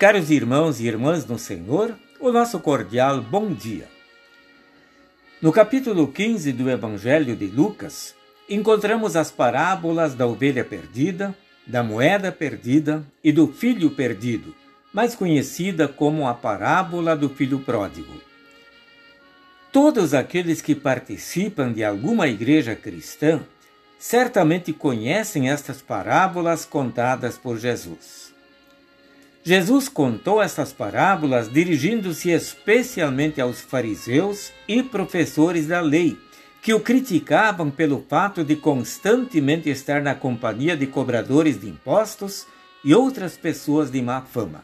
Caros irmãos e irmãs no Senhor, o nosso cordial bom dia. No capítulo 15 do Evangelho de Lucas, encontramos as parábolas da ovelha perdida, da moeda perdida e do filho perdido, mais conhecida como a parábola do filho pródigo. Todos aqueles que participam de alguma igreja cristã certamente conhecem estas parábolas contadas por Jesus. Jesus contou estas parábolas dirigindo-se especialmente aos fariseus e professores da lei, que o criticavam pelo fato de constantemente estar na companhia de cobradores de impostos e outras pessoas de má fama.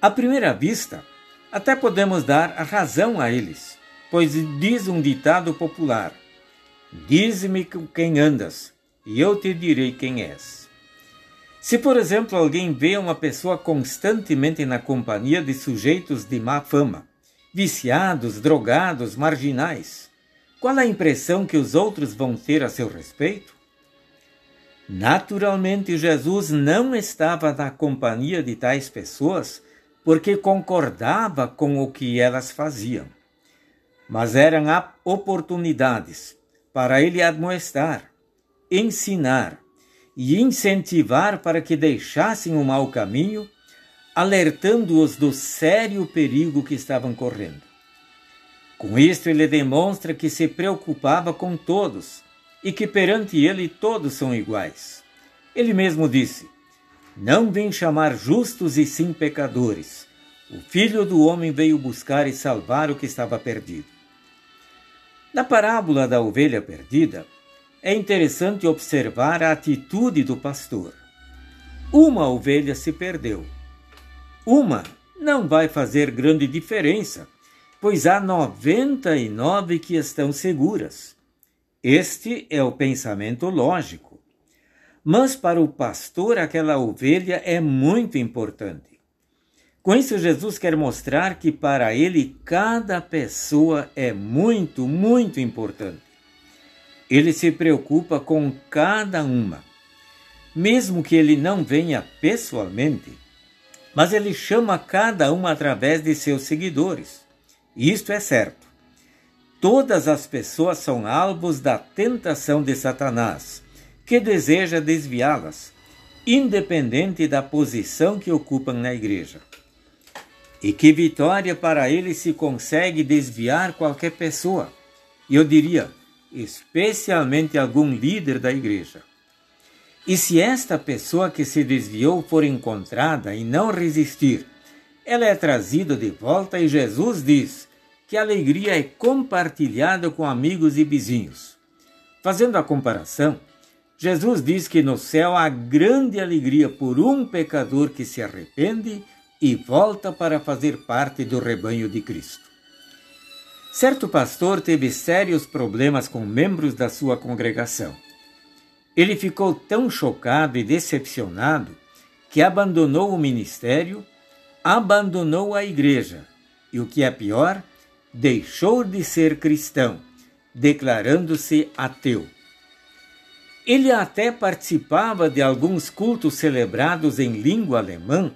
À primeira vista, até podemos dar a razão a eles, pois diz um ditado popular: Dize-me com quem andas, e eu te direi quem és. Se, por exemplo, alguém vê uma pessoa constantemente na companhia de sujeitos de má fama, viciados, drogados, marginais, qual a impressão que os outros vão ter a seu respeito? Naturalmente, Jesus não estava na companhia de tais pessoas porque concordava com o que elas faziam, mas eram oportunidades para ele admoestar, ensinar e incentivar para que deixassem o mau caminho, alertando-os do sério perigo que estavam correndo. Com isto, ele demonstra que se preocupava com todos e que perante ele todos são iguais. Ele mesmo disse: Não vim chamar justos e sim pecadores. O filho do homem veio buscar e salvar o que estava perdido. Na parábola da ovelha perdida, é interessante observar a atitude do pastor. Uma ovelha se perdeu. Uma não vai fazer grande diferença, pois há 99 que estão seguras. Este é o pensamento lógico. Mas para o pastor, aquela ovelha é muito importante. Com isso, Jesus quer mostrar que para ele cada pessoa é muito, muito importante. Ele se preocupa com cada uma. Mesmo que ele não venha pessoalmente, mas ele chama cada uma através de seus seguidores. Isto é certo. Todas as pessoas são alvos da tentação de Satanás, que deseja desviá-las, independente da posição que ocupam na igreja. E que vitória para ele se consegue desviar qualquer pessoa. Eu diria, especialmente algum líder da igreja. E se esta pessoa que se desviou for encontrada e não resistir, ela é trazida de volta e Jesus diz que a alegria é compartilhada com amigos e vizinhos. Fazendo a comparação, Jesus diz que no céu há grande alegria por um pecador que se arrepende e volta para fazer parte do rebanho de Cristo. Certo pastor teve sérios problemas com membros da sua congregação. Ele ficou tão chocado e decepcionado que abandonou o ministério, abandonou a igreja e, o que é pior, deixou de ser cristão, declarando-se ateu. Ele até participava de alguns cultos celebrados em língua alemã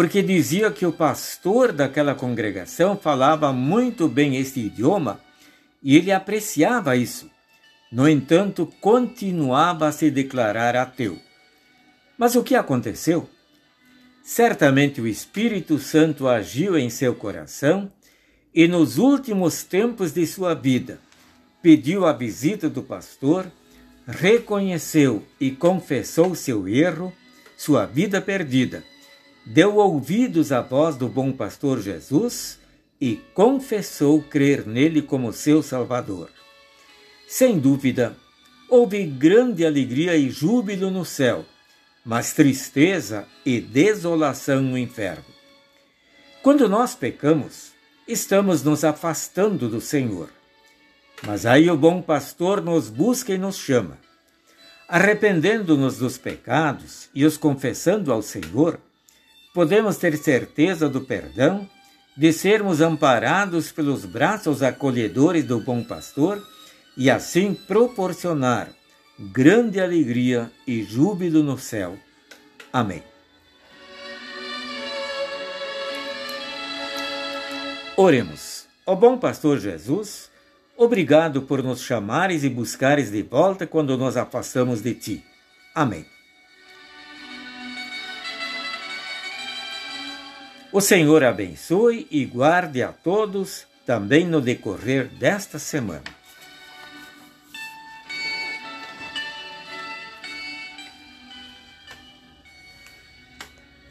porque dizia que o pastor daquela congregação falava muito bem este idioma e ele apreciava isso. No entanto, continuava a se declarar ateu. Mas o que aconteceu? Certamente o Espírito Santo agiu em seu coração e, nos últimos tempos de sua vida, pediu a visita do pastor, reconheceu e confessou seu erro, sua vida perdida deu ouvidos à voz do bom pastor Jesus e confessou crer nele como seu Salvador. Sem dúvida, houve grande alegria e júbilo no céu, mas tristeza e desolação no inferno. Quando nós pecamos, estamos nos afastando do Senhor. Mas aí o bom pastor nos busca e nos chama. Arrependendo-nos dos pecados e os confessando ao Senhor, podemos ter certeza do perdão, de sermos amparados pelos braços acolhedores do bom pastor e assim proporcionar grande alegria e júbilo no céu. Amém. Oremos. Ó bom pastor Jesus, obrigado por nos chamares e buscares de volta quando nos afastamos de ti. Amém. O Senhor abençoe e guarde a todos também no decorrer desta semana.